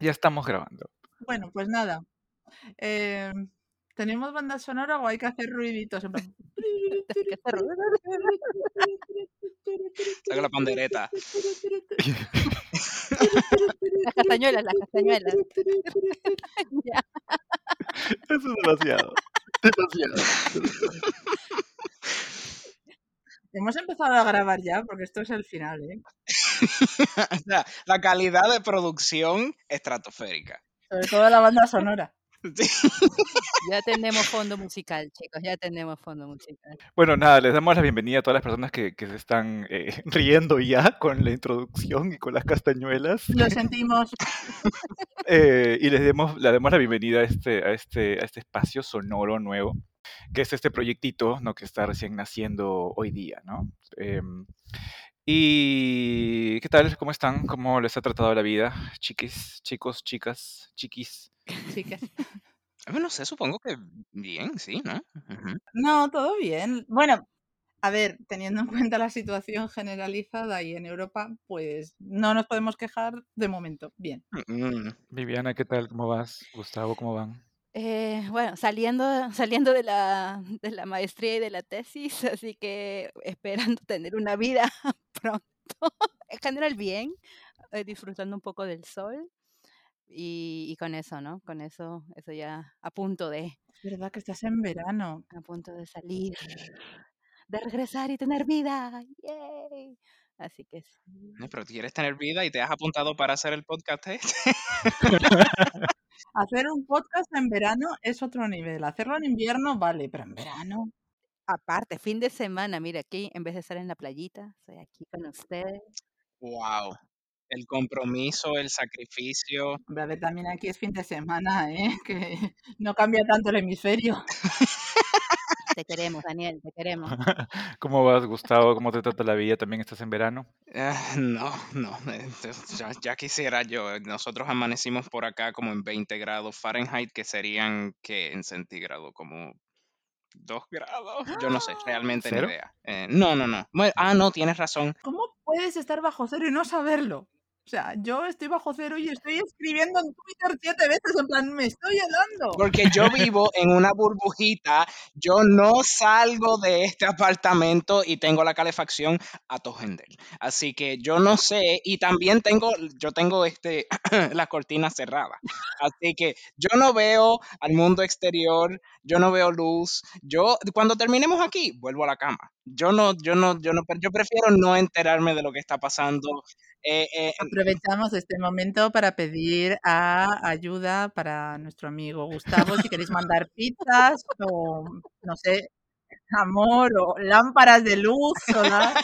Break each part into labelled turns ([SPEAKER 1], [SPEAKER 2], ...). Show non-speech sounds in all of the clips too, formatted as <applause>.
[SPEAKER 1] Ya estamos grabando.
[SPEAKER 2] Bueno, pues nada. Eh, ¿Tenemos banda sonora o hay que hacer ruiditos? <laughs>
[SPEAKER 3] Saca la pandereta.
[SPEAKER 4] Las castañuelas, las castañuelas. <laughs>
[SPEAKER 1] Eso es demasiado. Demasiado.
[SPEAKER 2] Hemos empezado a grabar ya porque esto es el final, ¿eh? <laughs>
[SPEAKER 3] O sea, la calidad de producción estratosférica.
[SPEAKER 2] Sobre todo la banda sonora. <laughs>
[SPEAKER 3] Sí.
[SPEAKER 4] Ya tenemos fondo musical, chicos, ya tenemos fondo musical.
[SPEAKER 1] Bueno, nada, les damos la bienvenida a todas las personas que, que se están eh, <laughs> riendo ya con la introducción y con las castañuelas.
[SPEAKER 2] Lo sentimos.
[SPEAKER 1] Eh, y les demos, le damos la bienvenida a este, a, este, a este espacio sonoro nuevo, que es este proyectito ¿no? que está recién naciendo hoy día, ¿no? Em, y ¿qué tal? ¿Cómo están? ¿Cómo les ha tratado la vida? Chiquis, chicos, chicas, chiquis.
[SPEAKER 2] Chicas.
[SPEAKER 3] No sé, supongo que bien, sí, ¿no?
[SPEAKER 2] No, todo bien. Bueno, a ver, teniendo en cuenta la situación generalizada y en Europa, pues no nos podemos quejar de momento. Bien.
[SPEAKER 3] Mm,
[SPEAKER 1] Viviana, ¿qué tal? ¿Cómo vas? Gustavo, ¿cómo van?
[SPEAKER 4] Eh, bueno, saliendo, saliendo de la, de la maestría y de la tesis, así que esperando tener una vida pronto. <laughs> En general bien, eh, disfrutando un poco del sol y, y con eso, ¿no? Con eso, eso ya a punto de,
[SPEAKER 2] Es verdad que estás en verano.
[SPEAKER 4] a punto de salir, de regresar y tener vida. ¡Yay! Así que sí.
[SPEAKER 3] Pero quieres tener vida y te has apuntado para hacer el podcast este. <laughs>
[SPEAKER 2] Hacer un podcast en verano es otro nivel. Hacerlo en invierno, vale, pero en verano.
[SPEAKER 4] Aparte, fin de semana, mira, aquí en vez de estar en la playita, estoy aquí con ustedes.
[SPEAKER 3] Wow. El compromiso, el sacrificio.
[SPEAKER 2] Hombre, también aquí es fin de semana, ¿eh? <laughs> Que no cambia tanto el hemisferio.
[SPEAKER 4] Te queremos, Daniel, te queremos. <laughs>
[SPEAKER 1] ¿Cómo vas, Gustavo? ¿Cómo te trata la vida? ¿También estás en verano?
[SPEAKER 3] Ah, no, no, eh, ya, ya quisiera yo. Nosotros amanecimos por acá como en 20 grados Fahrenheit, que serían que en centígrado como 2 grados. Yo no sé, realmente ni
[SPEAKER 1] ¿Cero?
[SPEAKER 3] idea. Eh, no, no, no. Bueno, ah, no, tienes razón.
[SPEAKER 2] ¿Cómo puedes estar bajo cero y no saberlo? O sea, yo estoy bajo cero y estoy escribiendo en Twitter siete veces, en plan, me estoy helando.
[SPEAKER 3] Porque yo vivo en una burbujita, yo no salgo de este apartamento y tengo la calefacción a tojender. Así que yo no sé, y también tengo, yo tengo este, <clears throat> las cortinas cerradas. Así que yo no veo al mundo exterior, yo no veo luz. Yo, cuando terminemos aquí, vuelvo a la cama. Yo no, yo no, yo no, yo prefiero no enterarme de lo que está pasando. Eh, eh,
[SPEAKER 2] Aprovechamos este momento para pedir a ayuda para nuestro amigo Gustavo, si queréis mandar pizzas o, no sé, amor o lámparas de luz solar.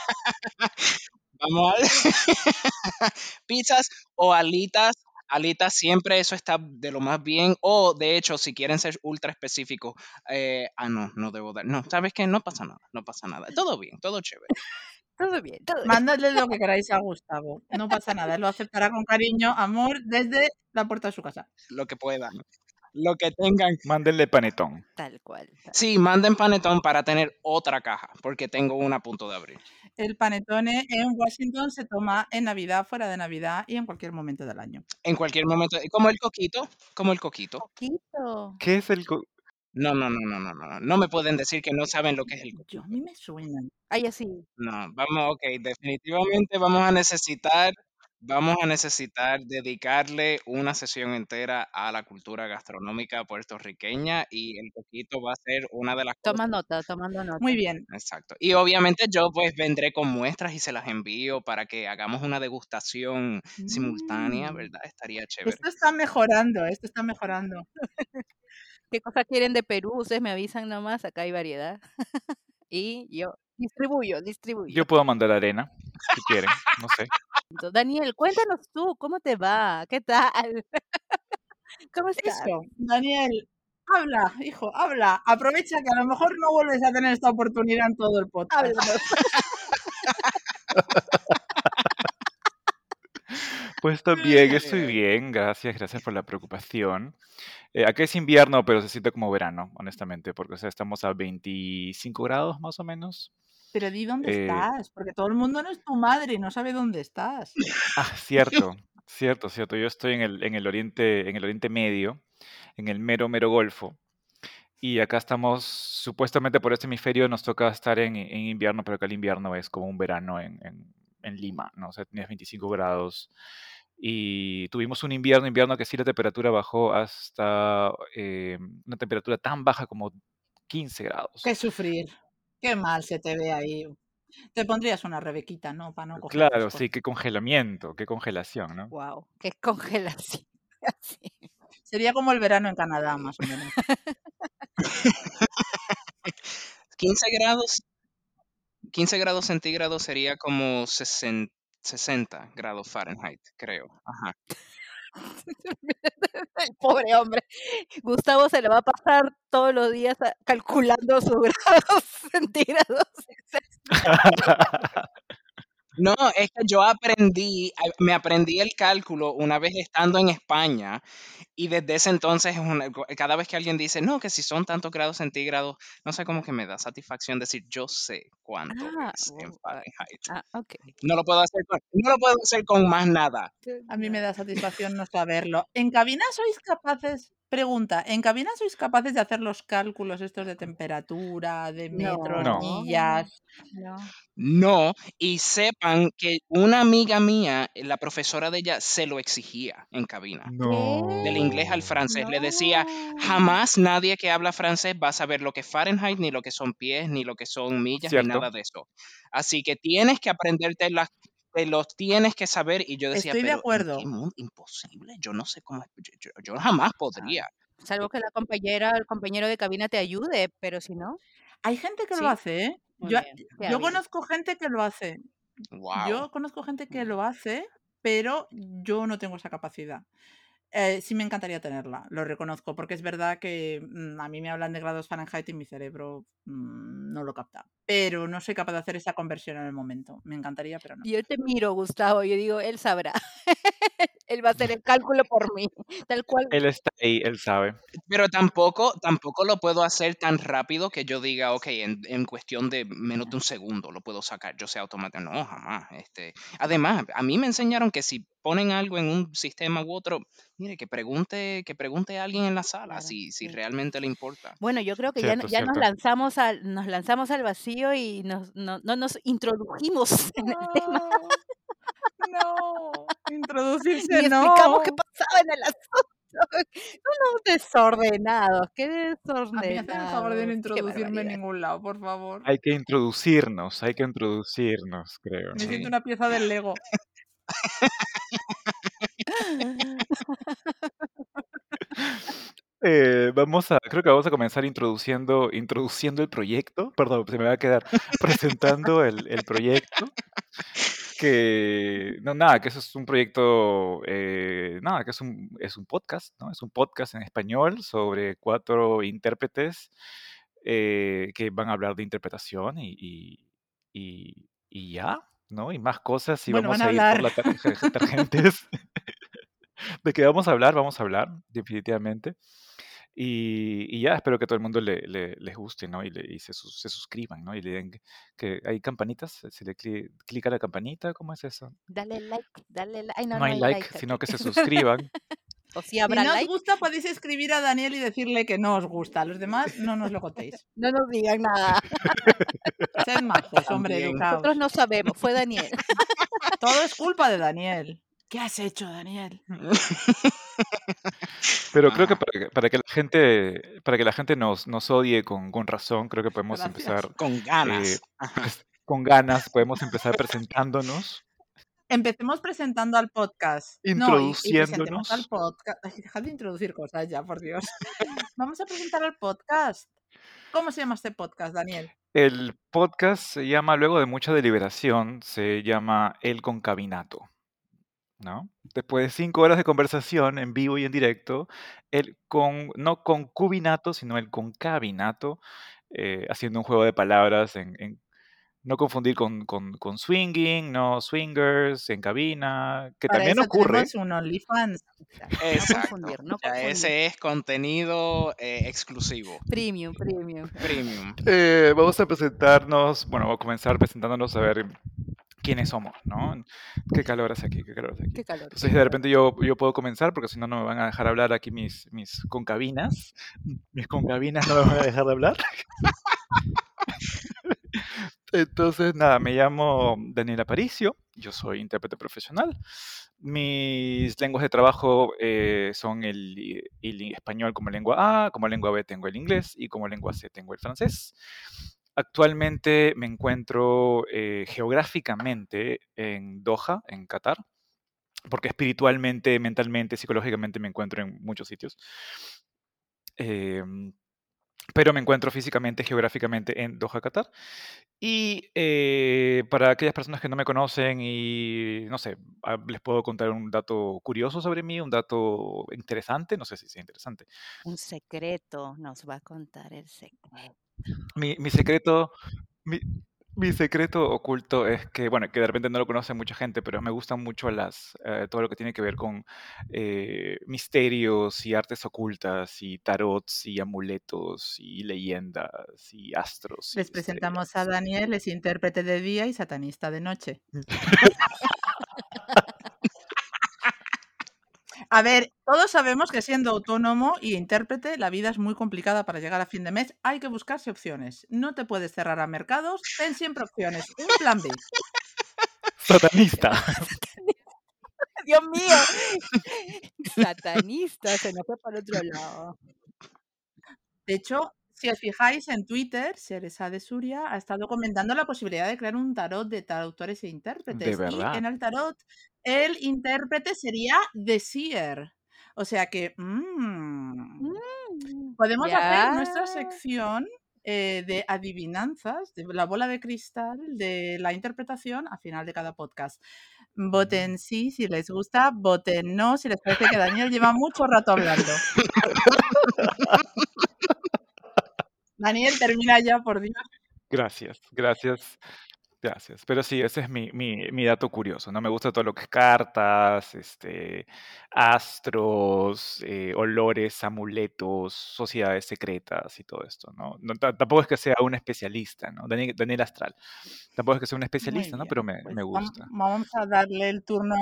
[SPEAKER 3] Vamos <laughs> pizzas o alitas. Alitas siempre eso está de lo más bien. O de hecho, si quieren ser ultra específicos, eh, ah, no, no debo dar. No, ¿sabes qué? No pasa nada, no pasa nada. Todo bien, todo chévere.
[SPEAKER 4] Todo bien, todo bien.
[SPEAKER 2] Mandadle lo que queráis a Gustavo. No pasa nada, él lo aceptará con cariño, amor, desde la puerta de su casa.
[SPEAKER 3] Lo que puedan. Lo que tengan.
[SPEAKER 1] Mándenle panetón.
[SPEAKER 4] Tal cual. tal-
[SPEAKER 3] Sí, manden panetón para tener otra caja, porque tengo una a punto de abrir.
[SPEAKER 2] El panetone en Washington se toma en Navidad, fuera de Navidad y en cualquier momento del año.
[SPEAKER 3] En cualquier momento. Como el coquito, como el coquito.
[SPEAKER 4] Poquito.
[SPEAKER 1] ¿Qué es el... co-
[SPEAKER 3] No, no, no, no, no, no. No me pueden decir que no saben lo que es el coquito.
[SPEAKER 2] Yo a mí me suena.
[SPEAKER 4] Ay, así.
[SPEAKER 3] No, vamos, ok, definitivamente vamos a necesitar, vamos a necesitar dedicarle una sesión entera a la cultura gastronómica puertorriqueña y el coquito va a ser una de las
[SPEAKER 4] Toma
[SPEAKER 3] cosas.
[SPEAKER 4] nota, tomando nota.
[SPEAKER 2] Muy bien.
[SPEAKER 3] Exacto. Y obviamente yo pues vendré con muestras y se las envío para que hagamos una degustación simultánea,
[SPEAKER 2] Mm.
[SPEAKER 3] ¿verdad? Estaría chévere.
[SPEAKER 2] Esto está mejorando, esto está mejorando. <laughs>
[SPEAKER 4] ¿Qué cosas quieren de Perú? Ustedes me avisan nomás, acá hay variedad. <laughs> y yo distribuyo, distribuyo.
[SPEAKER 1] Yo puedo mandar arena, si quieren, no sé.
[SPEAKER 4] Entonces, Daniel, cuéntanos tú, ¿cómo te va? ¿Qué tal? <laughs> ¿Cómo estás?
[SPEAKER 2] Eso, Daniel, habla, hijo, habla. Aprovecha que a lo mejor no vuelves a tener esta oportunidad en todo el podcast.
[SPEAKER 4] Háblanos. <laughs>
[SPEAKER 1] Pues también, estoy bien, gracias, gracias por la preocupación. Eh, acá es invierno, pero se siente como verano, honestamente, porque o sea, estamos a 25 grados más o menos.
[SPEAKER 2] Pero di dónde
[SPEAKER 1] Eh,
[SPEAKER 2] estás, porque todo el mundo no es tu madre y no sabe dónde estás.
[SPEAKER 1] Ah, cierto. Cierto, cierto. Yo estoy en el, en el Oriente, en el Oriente Medio, en el mero, mero Golfo. Y acá estamos, supuestamente por este hemisferio nos toca estar en, en invierno, pero acá el invierno es como un verano en, en- en Lima, ¿no? O sea, tenías 25 grados. Y tuvimos un invierno, invierno que sí la temperatura bajó hasta eh, una temperatura tan baja como 15 grados.
[SPEAKER 2] Qué sufrir. Qué mal se te ve ahí. Te pondrías una rebequita, ¿no? Para no coger
[SPEAKER 1] Claro, sí, qué congelamiento, qué congelación, ¿no?
[SPEAKER 4] Wow, qué <laughs> congelación.
[SPEAKER 2] Sería como el verano en Canadá, más o menos. <laughs> <laughs>
[SPEAKER 3] 15 grados, 15 grados centígrados sería como 60, 60 grados Fahrenheit, creo. Ajá.
[SPEAKER 4] El <laughs> pobre hombre. Gustavo se le va a pasar todos los días a- calculando sus <laughs> grados centígrados. <laughs>
[SPEAKER 3] No, es que yo aprendí, me aprendí el cálculo una vez estando en España y desde ese entonces, una- cada vez que alguien dice, no, que si son tantos grados centígrados, no sé cómo que me da satisfacción decir, yo sé cuánto
[SPEAKER 4] Ah,
[SPEAKER 3] es en
[SPEAKER 4] oh,
[SPEAKER 3] Fahrenheit.
[SPEAKER 4] ah, ok.
[SPEAKER 3] No lo puedo hacer con, no lo puedo hacer con más nada.
[SPEAKER 2] A mí me da satisfacción no saberlo. ¿En cabina sois capaces? Pregunta, ¿en cabina sois capaces de hacer los cálculos estos de temperatura, de metros,
[SPEAKER 1] No.
[SPEAKER 2] millas?
[SPEAKER 4] No.
[SPEAKER 3] No, y sepan que una amiga mía, la profesora de ella, se lo exigía en cabina. Del inglés al
[SPEAKER 1] No.
[SPEAKER 3] francés. Le decía,
[SPEAKER 4] No.
[SPEAKER 3] jamás nadie que habla francés va a saber lo que es Fahrenheit, ni lo que son pies, ni lo que son millas, ni
[SPEAKER 1] Cierto.
[SPEAKER 3] nada de eso. Así que tienes que aprenderte las, te los tienes que saber. Y yo decía,
[SPEAKER 2] Estoy de
[SPEAKER 3] pero ¿en
[SPEAKER 2] acuerdo.
[SPEAKER 3] qué mundo? Imposible. Yo no sé cómo, yo, yo- yo jamás podría.
[SPEAKER 4] Salvo que la compañera, el compañero de cabina te ayude, pero si no,
[SPEAKER 2] Hay gente que
[SPEAKER 4] Sí.
[SPEAKER 2] lo hace, ¿eh?
[SPEAKER 4] Muy
[SPEAKER 2] Yo, conozco gente que lo hace.
[SPEAKER 3] Wow.
[SPEAKER 2] Yo conozco gente que lo hace, pero yo no tengo esa capacidad. Eh, sí me encantaría tenerla, lo reconozco, porque es verdad que mm, a mí me hablan de grados Fahrenheit y mi cerebro mm, no lo capta. Pero no soy capaz de hacer esa conversión en el momento. Me encantaría, pero no.
[SPEAKER 4] yo te miro, Gustavo, yo digo, él sabrá. <laughs> él va a hacer el cálculo por mí, <laughs> tal cual.
[SPEAKER 1] Él está ahí, él sabe.
[SPEAKER 3] Pero tampoco, tampoco lo puedo hacer tan rápido que yo diga, ok, en, en cuestión de menos de un segundo lo puedo sacar, yo sé automático. No, jamás. Este. Además, a mí me enseñaron que si ponen algo en un sistema u otro, mire, que pregunte, que pregunte a alguien en la sala
[SPEAKER 4] Claro,
[SPEAKER 3] si, si
[SPEAKER 4] sí.
[SPEAKER 3] realmente le importa.
[SPEAKER 4] Bueno, yo creo que ya,
[SPEAKER 1] Cierto,
[SPEAKER 4] ya nos
[SPEAKER 1] cierto.
[SPEAKER 4] lanzamos al, nos lanzamos al vacío y nos, no, no nos introdujimos <laughs> en el tema.
[SPEAKER 2] No, introducirse
[SPEAKER 4] Ni explicamos
[SPEAKER 2] no.
[SPEAKER 4] qué pasaba en el asunto. Unos desordenados, qué
[SPEAKER 2] A mí hacen el favor de no
[SPEAKER 4] desordenados.
[SPEAKER 2] Introducirme en ningún lado, por favor.
[SPEAKER 1] Hay que introducirnos, hay que introducirnos, creo.
[SPEAKER 2] Me
[SPEAKER 1] ¿no?
[SPEAKER 2] siento una pieza del Lego. <laughs> <laughs> <laughs>
[SPEAKER 1] Eh, vamos a, creo que vamos a comenzar introduciendo, introduciendo el proyecto. Perdón, se me va a quedar <laughs> presentando el, el proyecto. Que, no, nada, que eso es un proyecto, eh, nada, que es un, es un podcast, ¿no? Es un podcast en español sobre cuatro intérpretes eh, que van a hablar de interpretación y, y, y- y ya, ¿no? Y más cosas y
[SPEAKER 2] Bueno,
[SPEAKER 1] vamos
[SPEAKER 2] a
[SPEAKER 1] a ir por la tar- <laughs> tangentes. <laughs> De que vamos a hablar, vamos a hablar, definitivamente. Y, y ya, espero que todo el mundo le, le- les guste, ¿no? Y, le- y se, se suscriban, ¿no? Y le den que, hay campanitas, se le cli- clica la campanita, ¿cómo es eso?
[SPEAKER 4] Dale like, dale like. Ay, no,
[SPEAKER 1] No
[SPEAKER 4] no,
[SPEAKER 1] hay
[SPEAKER 4] hay
[SPEAKER 1] like,
[SPEAKER 4] like
[SPEAKER 1] sino que se <laughs> suscriban.
[SPEAKER 4] O si
[SPEAKER 2] Si
[SPEAKER 4] habrá
[SPEAKER 2] no os
[SPEAKER 4] like,
[SPEAKER 2] gusta, podéis escribir a Daniel y decirle que no os gusta. A los demás no nos lo contéis. <laughs>
[SPEAKER 4] no nos digan nada.
[SPEAKER 2] Sed <laughs> majos, hombre,
[SPEAKER 3] También.
[SPEAKER 4] Nosotros
[SPEAKER 2] educados.
[SPEAKER 4] no sabemos, fue Daniel.
[SPEAKER 2] Todo es culpa de Daniel. ¿Qué has hecho, Daniel? <laughs>
[SPEAKER 1] Pero creo que
[SPEAKER 3] Ah,
[SPEAKER 1] para que, para que la gente, para que la gente nos, nos odie con, con razón, creo que podemos
[SPEAKER 2] Gracias.
[SPEAKER 1] empezar
[SPEAKER 3] con
[SPEAKER 1] eh,
[SPEAKER 3] ganas.
[SPEAKER 1] Pres- con ganas, podemos empezar presentándonos,
[SPEAKER 2] Empecemos presentando al podcast. No, y, y al
[SPEAKER 1] introduciéndonos.
[SPEAKER 2] podcast. Ay, dejad de introducir cosas ya, por Dios. <laughs> Vamos a presentar al podcast. ¿Cómo se llama este podcast, Daniel?
[SPEAKER 1] El podcast se llama, luego de mucha deliberación, se llama El Concabinato, ¿no? Después de cinco horas de conversación en vivo y en directo, el con, no concubinato, sino el concabinato, eh, haciendo un juego de palabras en, en- no confundir con, con, con swinging, no swingers, en cabina, que
[SPEAKER 2] Para
[SPEAKER 1] también
[SPEAKER 2] eso
[SPEAKER 1] ocurre.
[SPEAKER 2] tenemos un OnlyFans.
[SPEAKER 4] No
[SPEAKER 3] Exacto.
[SPEAKER 4] confundir, no confundir.
[SPEAKER 3] ese es contenido eh, exclusivo,
[SPEAKER 4] Premium, premium.
[SPEAKER 3] premium.
[SPEAKER 1] Eh, vamos a presentarnos, bueno, vamos a comenzar presentándonos a ver quiénes somos, ¿no? Qué calor hace aquí, qué calor hace aquí.
[SPEAKER 4] Qué calor.
[SPEAKER 1] Entonces, de repente yo, yo puedo comenzar, porque si no, no me van a dejar hablar aquí mis, mis concabinas. Mis concabinas no me van a dejar de hablar. <laughs> Entonces, nada, me llamo Daniel Aparicio, yo soy intérprete profesional. Mis lenguas de trabajo eh, son el, el español como lengua A, como lengua B tengo el inglés y como lengua C tengo el francés. Actualmente me encuentro eh, geográficamente en Doha, en Qatar, porque espiritualmente, mentalmente, psicológicamente me encuentro en muchos sitios. Em, pero me encuentro físicamente, geográficamente en Doha, Qatar. Y eh, para aquellas personas que no me conocen y, no sé, ah, les puedo contar un dato curioso sobre mí, un dato interesante, no sé si sea interesante.
[SPEAKER 4] Un secreto nos va a contar el secreto.
[SPEAKER 1] Mi, mi secreto, mi, mi secreto oculto es que, bueno, que de repente no lo conoce mucha gente, pero me gustan mucho las, eh, todo lo que tiene que ver con eh, misterios y artes ocultas y tarots y amuletos y leyendas y astros. y
[SPEAKER 2] Les presentamos a. Daniel, es intérprete de día y satanista de noche. <laughs> <laughs> A ver, todos sabemos que siendo autónomo y intérprete, la vida es muy complicada para llegar a fin de mes. Hay que buscarse opciones. No te puedes cerrar a mercados, ten siempre opciones. Un plan B.
[SPEAKER 1] Satanista. <laughs>
[SPEAKER 4] Dios mío. Satanista, se nos fue para otro lado.
[SPEAKER 2] De hecho, si os fijáis en Twitter, Seresa de Suria ha estado comentando la posibilidad de crear un tarot de traductores e intérpretes. Y
[SPEAKER 1] verdad?
[SPEAKER 2] en el tarot, el intérprete sería The Seer. O sea que mm,
[SPEAKER 4] Mm,
[SPEAKER 2] podemos hacer nuestra sección eh, de adivinanzas, de la bola de cristal, de la interpretación al final de cada podcast. Voten sí si les gusta, voten no si les parece que Daniel lleva mucho rato hablando. <laughs> Daniel, termina ya, por Dios.
[SPEAKER 1] Gracias, gracias, gracias. Pero sí, ese es mi, mi, mi dato curioso, ¿no? Me gusta todo lo que es cartas, este, astros, eh, olores, amuletos, sociedades secretas y todo esto, ¿no? No, ta- tampoco es que sea un especialista, ¿no? Daniel, Daniel Astral. Tampoco es que sea un especialista, ¿no? Pero me,
[SPEAKER 2] pues
[SPEAKER 1] me gusta.
[SPEAKER 2] vamos a darle el turno.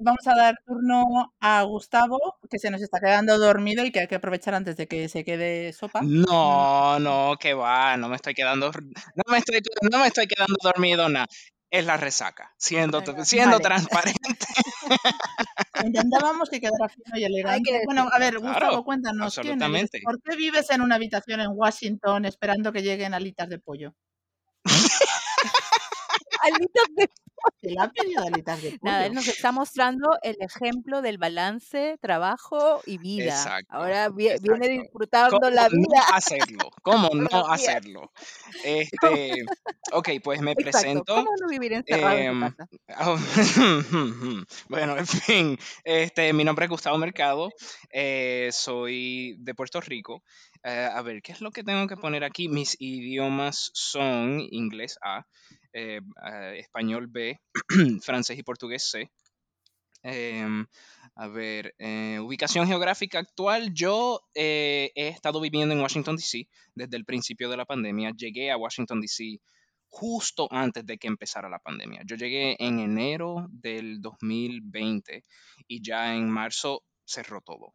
[SPEAKER 2] Vamos a dar turno a Gustavo, que se nos está quedando dormido y que hay que aprovechar antes de que se quede sopa.
[SPEAKER 3] No, no, que va, no me estoy quedando, no me estoy, no me estoy quedando dormido, nada. Es la resaca, siendo,
[SPEAKER 4] Venga.
[SPEAKER 3] siendo
[SPEAKER 2] Vale.
[SPEAKER 3] transparente. <laughs>
[SPEAKER 2] Intentábamos que quedara fino y
[SPEAKER 4] que
[SPEAKER 2] elegante. Bueno, a ver,
[SPEAKER 3] Claro,
[SPEAKER 2] Gustavo, cuéntanos, ¿quién. ¿Por qué vives en una habitación en Washington esperando que lleguen alitas de pollo?
[SPEAKER 4] Alitas de-
[SPEAKER 2] ¿Te la ha pedido alitas de
[SPEAKER 4] Nada, él
[SPEAKER 2] pollo?
[SPEAKER 4] nos está mostrando el ejemplo del balance, trabajo y vida.
[SPEAKER 3] Exacto,
[SPEAKER 4] Ahora viene
[SPEAKER 3] exacto.
[SPEAKER 4] disfrutando
[SPEAKER 3] ¿Cómo
[SPEAKER 4] la
[SPEAKER 3] no
[SPEAKER 4] vida
[SPEAKER 3] hacerlo? ¿Cómo <laughs> no hacerlo? Este, ok, pues me
[SPEAKER 4] Exacto.
[SPEAKER 3] presento.
[SPEAKER 4] ¿Cómo no vivir encerrado en
[SPEAKER 3] em,
[SPEAKER 4] tu casa?
[SPEAKER 3] oh, <laughs> bueno, en fin, este, mi nombre es Gustavo Mercado, eh, soy de Puerto Rico. Eh, a ver, ¿qué es lo que tengo que poner aquí? Mis idiomas son inglés A, eh, español B, <clears throat> francés y portugués C. Em, a ver, eh, ubicación geográfica actual. Yo eh, he estado viviendo en Washington, D.C. desde el principio de la pandemia. Llegué a Washington, D.C. justo antes de que empezara la pandemia. Yo llegué en enero del 2020 y ya en marzo cerró todo.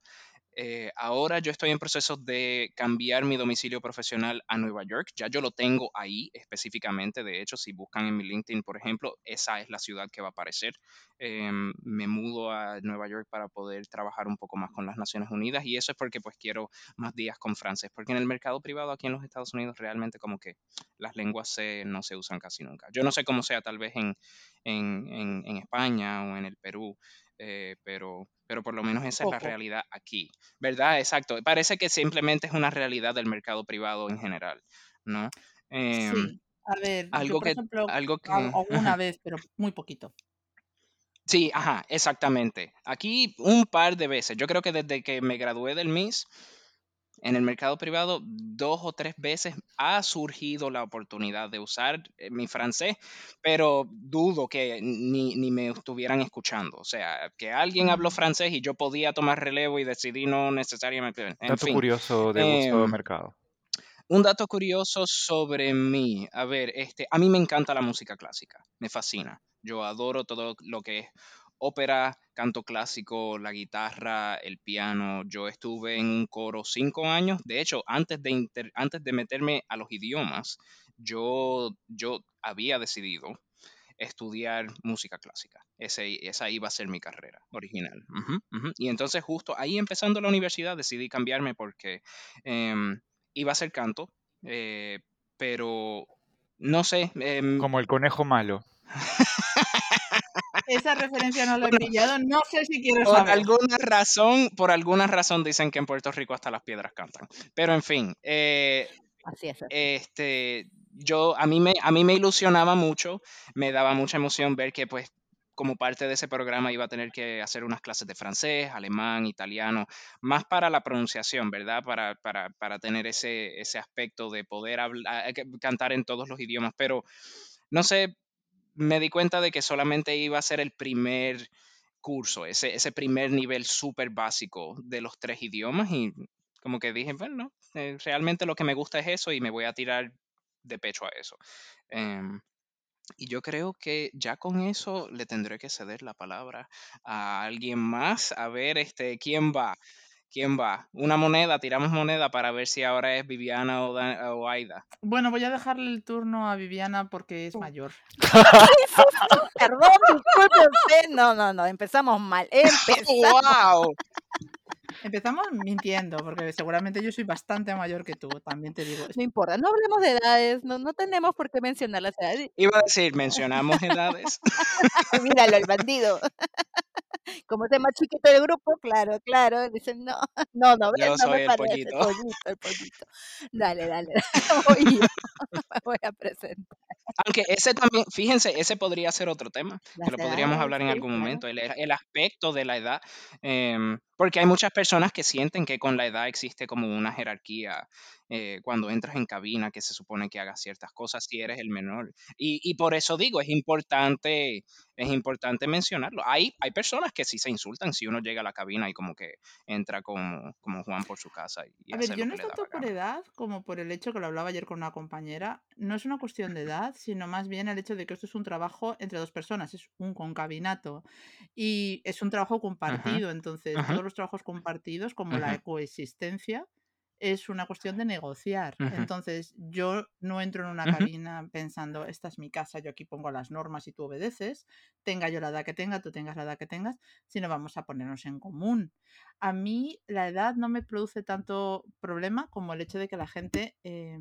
[SPEAKER 3] Eh, ahora yo estoy en proceso de cambiar mi domicilio profesional a Nueva York. Ya yo lo tengo ahí específicamente. De hecho, si buscan en mi LinkedIn, por ejemplo, esa es la ciudad que va a aparecer. Em, me mudo a Nueva York para poder trabajar un poco más con las Naciones Unidas y eso es porque pues quiero más días con francés, porque en el mercado privado aquí en los Estados Unidos realmente como que las lenguas C no se usan casi nunca. Yo no sé cómo sea tal vez en, en- en España o en el Perú, eh, pero, pero por lo menos esa es la realidad aquí, ¿verdad? Exacto. Parece que simplemente es una realidad del mercado privado en general, ¿no? Em,
[SPEAKER 2] Sí. A ver, yo por
[SPEAKER 3] que,
[SPEAKER 2] ejemplo,
[SPEAKER 3] algo que,
[SPEAKER 2] al- alguna <laughs> vez, pero muy poquito.
[SPEAKER 3] Sí, ajá, exactamente. Aquí un par de veces. Yo creo que desde que me gradué del MIS, en el mercado privado, dos o tres veces ha surgido la oportunidad de usar eh, mi francés, pero dudo que ni, ni me estuvieran escuchando. O sea, que alguien habló
[SPEAKER 2] Mm.
[SPEAKER 3] francés y yo podía tomar relevo y decidí no necesariamente. En
[SPEAKER 1] Dato
[SPEAKER 3] fin.
[SPEAKER 1] curioso de Gustavo
[SPEAKER 3] em,
[SPEAKER 1] Mercado.
[SPEAKER 3] Un dato curioso sobre mí. A ver, este, a mí me encanta la música clásica. Me fascina. Yo adoro todo lo que es ópera, canto clásico, la guitarra, el piano. Yo estuve en un coro cinco años. De hecho, antes de, inter- antes de meterme a los idiomas, yo, yo había decidido estudiar música clásica. Ese, esa iba a ser mi carrera original. Y entonces justo ahí empezando la universidad decidí cambiarme porque em, iba a ser canto, eh, pero no sé. em,
[SPEAKER 1] Como el conejo malo. <laughs>
[SPEAKER 2] Esa referencia no la he
[SPEAKER 3] Bueno.
[SPEAKER 2] pillado, no sé si quiero
[SPEAKER 3] por
[SPEAKER 2] saber.
[SPEAKER 3] alguna razón, por alguna razón dicen que en Puerto Rico hasta las piedras cantan. Pero en fin, eh,
[SPEAKER 4] Así es. así.
[SPEAKER 3] este, yo, a mí, me, a mí me ilusionaba mucho, me daba mucha emoción ver que pues como parte de ese programa iba a tener que hacer unas clases de francés, alemán, italiano, más para la pronunciación, ¿verdad? Para, para, para tener ese, ese aspecto de poder hablar, eh, que- cantar en todos los idiomas, pero no sé, me di cuenta de que solamente iba a ser el primer curso, ese, ese primer nivel súper básico de los tres idiomas y como que dije, bueno, no, eh, realmente lo que me gusta es eso y me voy a tirar de pecho a eso. Em, y yo creo que ya con eso le tendré que ceder la palabra a alguien más. A ver, este, ¿quién va? ¿Quién va? Una moneda, tiramos moneda para ver si ahora es Viviana o, Da- o Aida.
[SPEAKER 2] Bueno, voy a dejarle el turno a Viviana porque es mayor. <laughs>
[SPEAKER 4] Perdón, disculpe usted. No, no, no, empezamos mal. <laughs> Empezamos.
[SPEAKER 3] ¡Wow!
[SPEAKER 2] Empezamos mintiendo, porque seguramente yo soy bastante mayor que tú, también te digo.
[SPEAKER 4] No importa, no hablemos de edades, no, no tenemos por qué mencionar las edades.
[SPEAKER 3] Iba a decir, mencionamos edades. <laughs>
[SPEAKER 4] Míralo, el bandido. <laughs> Como es el más chiquito del grupo, claro, claro. Dicen, no, no, no,
[SPEAKER 3] Yo
[SPEAKER 4] no
[SPEAKER 3] soy
[SPEAKER 4] me
[SPEAKER 3] el
[SPEAKER 4] parece,
[SPEAKER 3] pollito.
[SPEAKER 4] El pollito, el pollito. Dale, dale. <laughs> Voy yo. Me voy a presentar.
[SPEAKER 3] Aunque ese también, fíjense, ese podría ser otro tema, que lo podríamos
[SPEAKER 4] edades,
[SPEAKER 3] hablar en
[SPEAKER 4] sí,
[SPEAKER 3] algún momento, el, el aspecto de la edad, em, porque hay muchas personas que sienten que con la edad existe como una jerarquía eh, cuando entras en cabina, que se supone que hagas ciertas cosas si eres el menor. Y, y por eso digo, es importante, es importante mencionarlo. Hay, hay personas que sí se insultan si uno llega a la cabina y como que entra como, como Juan por su casa y,
[SPEAKER 2] A ver, yo no tanto por edad como por el hecho que lo hablaba ayer con una compañera. No es una cuestión de <laughs> edad, sino más bien el hecho de que esto es un trabajo entre dos personas, es un concabinato y es un trabajo compartido. Entonces, todos los trabajos compartidos, como la coexistencia, es una cuestión de negociar. Entonces, yo no entro en una cabina pensando, esta es mi casa, yo aquí pongo las normas y tú obedeces, tenga yo la edad que tenga, tú tengas la edad que tengas, sino vamos a ponernos en común. A mí la edad no me produce tanto problema como el hecho de que la gente eh,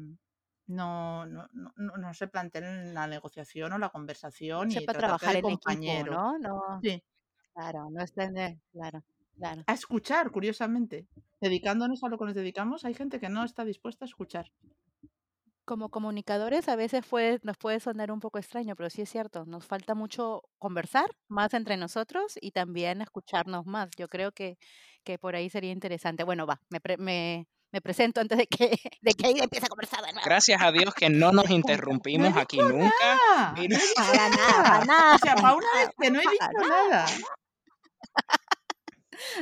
[SPEAKER 2] no, no, no, no- se plantee en la negociación o la conversación y
[SPEAKER 4] Sepa trabajar
[SPEAKER 2] de
[SPEAKER 4] en equipo,
[SPEAKER 2] compañero.
[SPEAKER 4] ¿no? No,
[SPEAKER 2] Sí,
[SPEAKER 4] claro, no es tener, claro, claro.
[SPEAKER 2] a escuchar, curiosamente. Dedicándonos a lo que nos dedicamos, hay gente que no está dispuesta a escuchar.
[SPEAKER 4] Como comunicadores a veces puede, nos puede sonar un poco extraño, pero sí es cierto, nos falta mucho conversar más entre nosotros y también escucharnos más. Yo creo que, que por ahí sería interesante. Bueno, va, me, pre- me, me presento antes de que, <laughs> de que empiece a conversar de nuevo.
[SPEAKER 3] Gracias a Dios que no nos <laughs> interrumpimos aquí nunca.
[SPEAKER 4] Para nada,
[SPEAKER 2] nada.
[SPEAKER 4] para nada,
[SPEAKER 2] O sea, para una vez que no he dicho
[SPEAKER 4] para nada.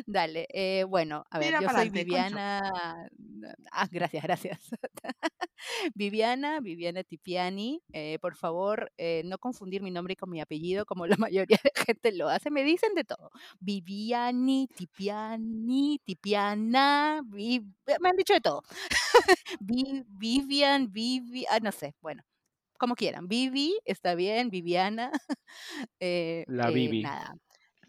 [SPEAKER 4] Dale, eh, bueno, a ver, yo soy
[SPEAKER 2] adelante, Concho.
[SPEAKER 4] Viviana. Ah, gracias, gracias. <laughs> Viviana, Viviana Tipiani. eh, por favor, eh, no confundir mi nombre con mi apellido como la <laughs> mayoría de gente lo hace. Me dicen de todo. Viviani, Tipiani, Tipiana. Vi- me han dicho de todo. <laughs> Vi- Vivian, Vivi, ah, no sé, bueno, como quieran. Vivi, está bien, Viviana. eh,
[SPEAKER 1] La
[SPEAKER 4] eh, nada.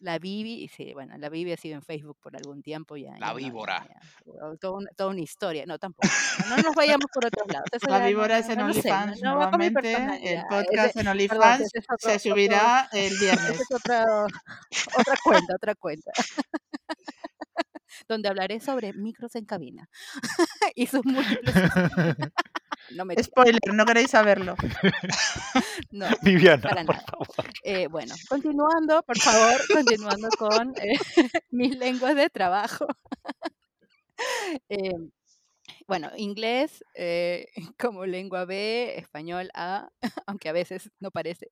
[SPEAKER 4] La Bibi, sí, bueno, la Bibi ha sido en Facebook por algún tiempo, ya,
[SPEAKER 3] La
[SPEAKER 4] ya no, ya,
[SPEAKER 3] víbora.
[SPEAKER 4] ya, o- toda una, toda una historia, no, tampoco, no, no nos vayamos por otros lados, eso
[SPEAKER 2] La
[SPEAKER 4] ya no,
[SPEAKER 2] víbora
[SPEAKER 4] no,
[SPEAKER 2] es en
[SPEAKER 4] no, no no,
[SPEAKER 2] OnlyFans
[SPEAKER 4] no
[SPEAKER 2] nuevamente. El podcast en OnlyFans
[SPEAKER 4] otro,
[SPEAKER 2] se
[SPEAKER 4] otro,
[SPEAKER 2] subirá el <laughs>
[SPEAKER 4] ese
[SPEAKER 2] viernes.
[SPEAKER 4] es otra, otra cuenta, otra cuenta, <laughs> donde hablaré sobre micros en cabina <laughs> y sus múltiples. <laughs> <laughs> No me
[SPEAKER 2] Spoiler, no queréis saberlo.
[SPEAKER 4] no,
[SPEAKER 1] Viviana,
[SPEAKER 4] para
[SPEAKER 1] por
[SPEAKER 4] nada.
[SPEAKER 1] favor.
[SPEAKER 4] Eh, bueno, continuando, por favor, continuando con eh, mis lenguas de trabajo. Eh, bueno, inglés eh, como lengua B, español A, aunque a veces no parece.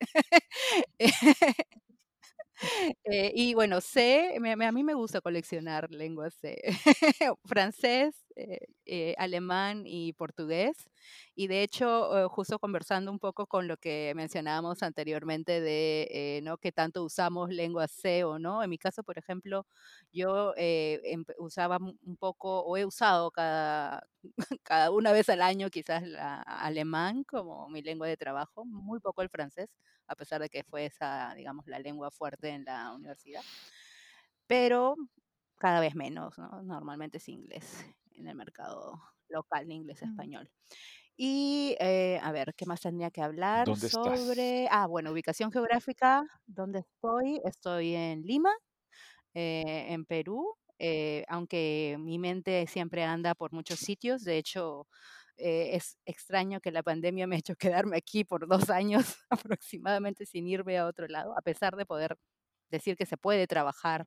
[SPEAKER 4] Eh, y bueno, sé, me- me- a mí me gusta coleccionar lenguas, eh, <laughs> francés, eh, eh, alemán y portugués. Y de hecho, eh, justo conversando un poco con lo que mencionábamos anteriormente de, eh, ¿no? qué tanto usamos lengua C o no. En mi caso, por ejemplo, yo eh, empe- usaba un poco, o he usado cada, <laughs> cada una vez al año quizás la alemán como mi lengua de trabajo, muy poco el francés, a pesar de que fue esa, digamos, la lengua fuerte en la universidad. Pero cada vez menos, ¿no? Normalmente es inglés en el mercado local,
[SPEAKER 2] Mm.
[SPEAKER 4] Y eh, a ver, ¿qué más tendría que hablar
[SPEAKER 1] ¿Dónde estás?
[SPEAKER 4] sobre? Ah, bueno, ubicación geográfica. ¿Dónde estoy? Estoy en Lima, eh, en Perú, eh, aunque mi mente siempre anda por muchos sitios. De hecho, eh, es extraño que la pandemia me ha hecho <laughs> quedarme aquí por dos años <laughs> aproximadamente sin irme a otro lado, a pesar de poder decir que se puede trabajar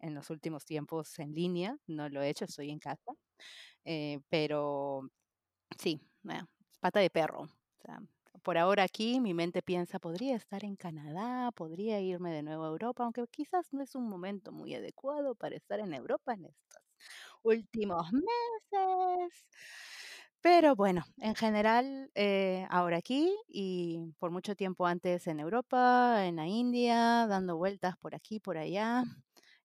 [SPEAKER 4] en los últimos tiempos en línea. No lo he hecho, estoy en casa. Eh, pero sí, pata de perro. Por ahora aquí mi mente piensa, podría estar en Canadá, podría irme de nuevo a Europa, aunque quizás no es un momento muy adecuado para estar en Europa en estos últimos meses. Pero bueno, en general, eh, ahora aquí y por mucho tiempo antes en Europa, en la India, dando vueltas por aquí, por allá,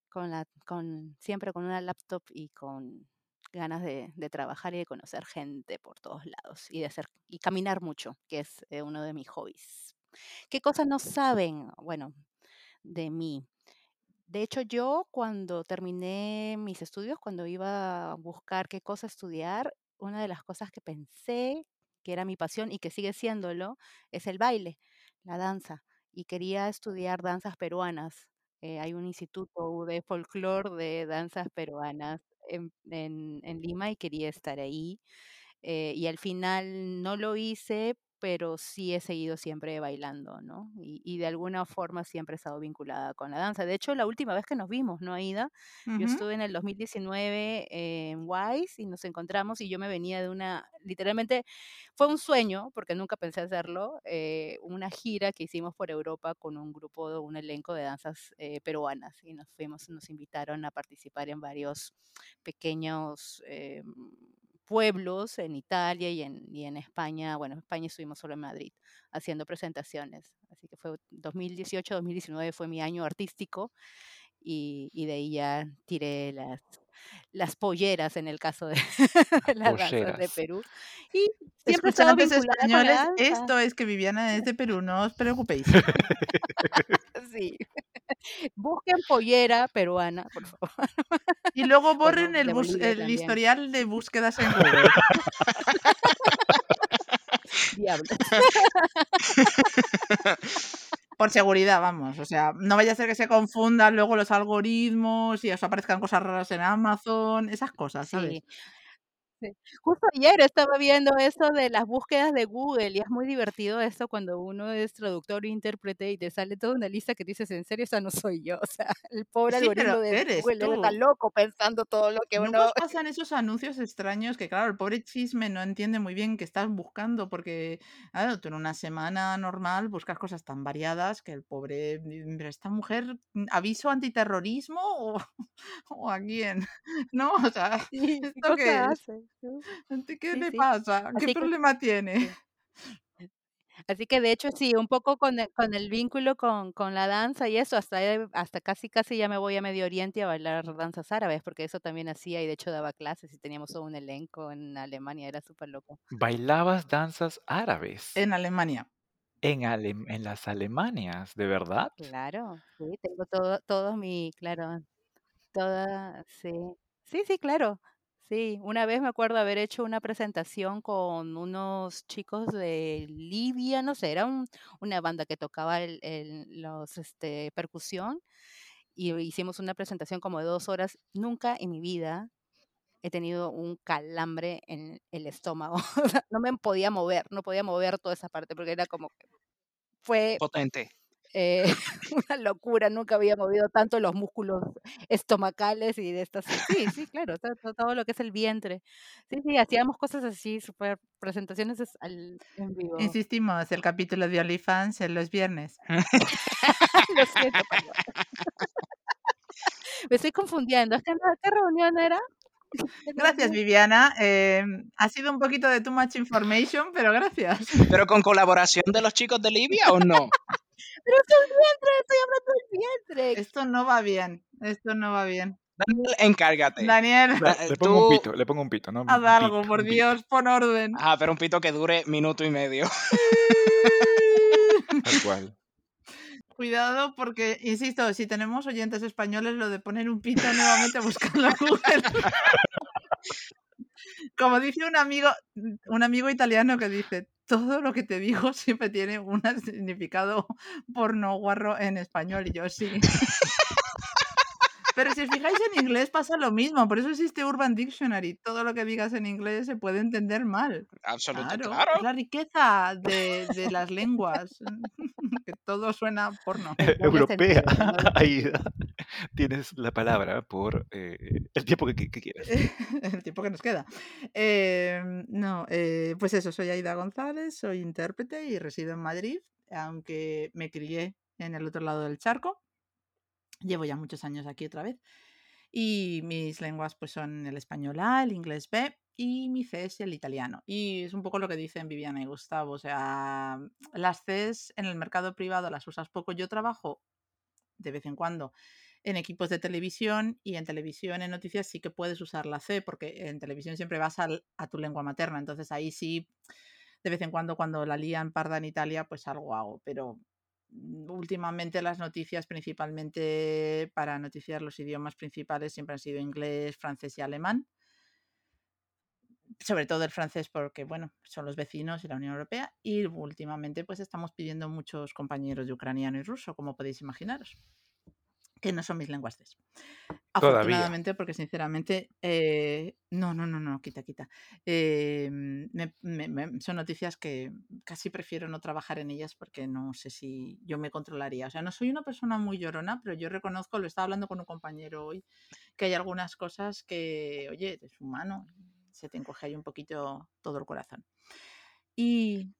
[SPEAKER 4] con la, con, siempre con una laptop y con ganas de, de trabajar y de conocer gente por todos lados y de hacer y caminar mucho, que es eh, uno de mis hobbies. ¿Qué cosas no saben? Bueno, de mí. De hecho, yo cuando terminé mis estudios, cuando iba a buscar qué cosa estudiar, una de las cosas que pensé que era mi pasión y que sigue siéndolo es el baile, la danza. Y quería estudiar danzas peruanas. Eh, hay un instituto de folclore de danzas peruanas en, en- en Lima y quería estar ahí. Eh, y al final no lo hice, pero sí he seguido siempre bailando, ¿no? Y, y de alguna forma siempre he estado vinculada con la danza. De hecho, la última vez que nos vimos, ¿no, Aida? Yo estuve en el 2019 en Wise y nos encontramos y yo me venía de una, literalmente fue un sueño, porque nunca pensé hacerlo, eh, una gira que hicimos por Europa con un grupo, un elenco de danzas eh, peruanas y nos fuimos, nos invitaron a participar en varios pequeños eh, pueblos en Italia y en, España. Bueno, en España estuvimos solo en Madrid haciendo presentaciones. Así que fue 2018-2019 fue mi año artístico y, y de ahí ya tiré las, las polleras en el caso de, <laughs> de las danzas de. Perú. Y siempre
[SPEAKER 2] Escuchantes españoles, esto es que Viviana es de Perú, no os preocupéis. <laughs>
[SPEAKER 4] Sí. Busquen pollera peruana, por favor. <laughs>
[SPEAKER 2] Y luego borren el, bus- historial de búsquedas en Google.
[SPEAKER 4] Diablos.
[SPEAKER 2] Por seguridad, vamos. O sea, no vaya a ser que se confundan luego los algoritmos y os aparezcan cosas raras en Amazon, esas cosas, ¿sabes?
[SPEAKER 4] Sí. Sí. Justo ayer estaba viendo eso de las búsquedas de Google y es muy divertido esto cuando uno es traductor e intérprete y te sale toda una lista que dices, en serio, esa no soy yo. <laughs> O sea, el pobre
[SPEAKER 2] Sí,
[SPEAKER 4] algoritmo de Google
[SPEAKER 2] tú.
[SPEAKER 4] estar loco pensando todo lo que
[SPEAKER 2] ¿Nunca
[SPEAKER 4] uno...
[SPEAKER 2] pasan esos anuncios extraños que, claro, el pobre chisme no entiende muy bien qué estás buscando? Porque, claro, tú en una semana normal buscas cosas tan variadas que el pobre, pero esta mujer, mm, ¿aviso antiterrorismo o, <laughs> o a quién? <laughs> ¿No? O sea,
[SPEAKER 4] Sí, ¿qué
[SPEAKER 2] ¿esto qué
[SPEAKER 4] hace?
[SPEAKER 2] ¿Qué
[SPEAKER 4] sí,
[SPEAKER 2] le
[SPEAKER 4] sí.
[SPEAKER 2] pasa? ¿Qué
[SPEAKER 4] Así que,
[SPEAKER 2] problema tiene?
[SPEAKER 4] sí. Así que de hecho sí, un poco con el, con el vínculo con, con la danza y eso, hasta, casi casi ya me voy a Medio Oriente a bailar danzas árabes, porque eso también hacía y de hecho daba clases y teníamos todo un elenco en Alemania, era súper loco.
[SPEAKER 1] Bailabas danzas árabes
[SPEAKER 2] En Alemania.
[SPEAKER 1] en, en las Alemanias, ¿de verdad?
[SPEAKER 4] Claro, sí, tengo todo, todo mi, claro, toda, sí, sí, sí, claro, sí. Una vez me acuerdo haber hecho una presentación con unos chicos de Libia, no sé, era un- una banda que tocaba los, este, percusión y hicimos una presentación como de dos horas. Nunca en mi vida he tenido un calambre en el estómago, <laughs> no me podía mover, no podía mover toda esa parte porque era como, fue
[SPEAKER 3] Potente.
[SPEAKER 4] Eh, <laughs> una locura, nunca había movido tanto los músculos estomacales y de estas. Sí, sí, claro, todo, lo que es el vientre. Sí, sí, hacíamos cosas así, super presentaciones es- al, en vivo.
[SPEAKER 2] Insistimos, el capítulo de OnlyFans en los viernes. <laughs>
[SPEAKER 4] Lo siento. Me estoy confundiendo. ¿Es que no- ¿Qué reunión era? ¿Qué
[SPEAKER 2] Gracias? Viviana. Eh, ha sido un poquito de too much information, pero gracias.
[SPEAKER 3] Pero con colaboración de los chicos de Libia o no?
[SPEAKER 4] Pero es el vientre, estoy hablando del vientre.
[SPEAKER 2] Esto no va bien. Esto no va bien.
[SPEAKER 3] Daniel, encárgate.
[SPEAKER 2] Daniel,
[SPEAKER 3] Da-
[SPEAKER 1] Le pongo un pito, le pongo un pito, ¿no?
[SPEAKER 2] haz
[SPEAKER 1] Un
[SPEAKER 2] algo, por
[SPEAKER 1] un.
[SPEAKER 2] Dios, pon orden.
[SPEAKER 3] Ajá, pero un pito que dure minuto y medio. <laughs>
[SPEAKER 1] Tal cual.
[SPEAKER 2] Cuidado porque, insisto, si tenemos oyentes españoles, lo de poner un pito nuevamente buscando en Google. <laughs> Como dice un amigo, un amigo italiano que dice, todo lo que te digo <laughs> siempre tiene un <laughs> significado porno guarro en español. Y yo sí. Pero si os fijáis en inglés pasa lo mismo, por eso existe Urban Dictionary. Todo lo que digas en inglés se puede entender mal.
[SPEAKER 3] Absolutamente,
[SPEAKER 2] Claro,
[SPEAKER 3] claro.
[SPEAKER 2] es la riqueza de, de las lenguas. <laughs> que todo suena porno.
[SPEAKER 4] Doble
[SPEAKER 1] Europea. <laughs> Ahí tienes la palabra por eh, el tiempo que, que- que quieras. <laughs>
[SPEAKER 2] el tiempo que nos queda. Eh, no, eh, pues eso, soy Aida González, soy intérprete y resido en Madrid, aunque me crié en el otro lado del charco. Llevo ya muchos años aquí otra vez. Y mis lenguas pues son el español A, el inglés B y mi C es el italiano. Y es un poco lo que dicen Viviana y Gustavo. O sea, las Cs en el mercado privado las usas poco. Yo trabajo de vez en cuando en equipos de televisión y en televisión, en noticias, sí que puedes usar la C, porque en televisión siempre vas al- a tu lengua materna. Entonces ahí sí, de vez en cuando, cuando la lían parda en Italia, pues algo hago. Pero últimamente las noticias, principalmente para noticiar los idiomas principales, siempre han sido inglés, francés y alemán. Sobre todo el francés porque, bueno, son los vecinos y la Unión Europea. Y últimamente pues estamos pidiendo muchos compañeros de ucraniano y ruso, como podéis imaginaros que no son mis lenguas.
[SPEAKER 1] Todavía.
[SPEAKER 2] Afortunadamente, porque sinceramente, eh, no, no, no, no, quita, quita. Eh, me- me- me- son noticias que casi prefiero no trabajar en ellas porque no sé si yo me controlaría. O sea, no soy una persona muy llorona, pero yo reconozco, lo estaba hablando con un compañero hoy, que hay algunas cosas que, oye, es humano, se te encoge ahí un poquito todo el corazón. Y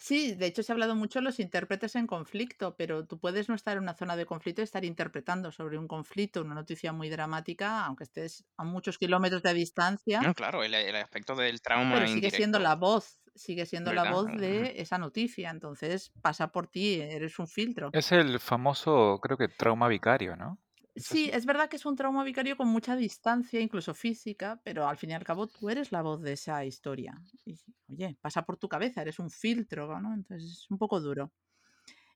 [SPEAKER 2] Sí, de hecho se ha hablado mucho de los intérpretes en conflicto, pero tú puedes no estar en una zona de conflicto y estar interpretando sobre un conflicto, una noticia muy dramática, aunque estés a muchos kilómetros de distancia,
[SPEAKER 3] No, claro, el, el aspecto del trauma
[SPEAKER 2] pero sigue siendo la voz, sigue siendo la voz de <laughs> esa noticia, entonces pasa por ti, eres un filtro.
[SPEAKER 1] Es el famoso, creo que trauma vicario, ¿no? ¿Es
[SPEAKER 2] Sí, es verdad que es un trauma vicario con mucha distancia, incluso física, pero al fin y al cabo tú eres la voz de esa historia. Y, oye, pasa por tu cabeza, eres un filtro, ¿no? Entonces es un poco duro.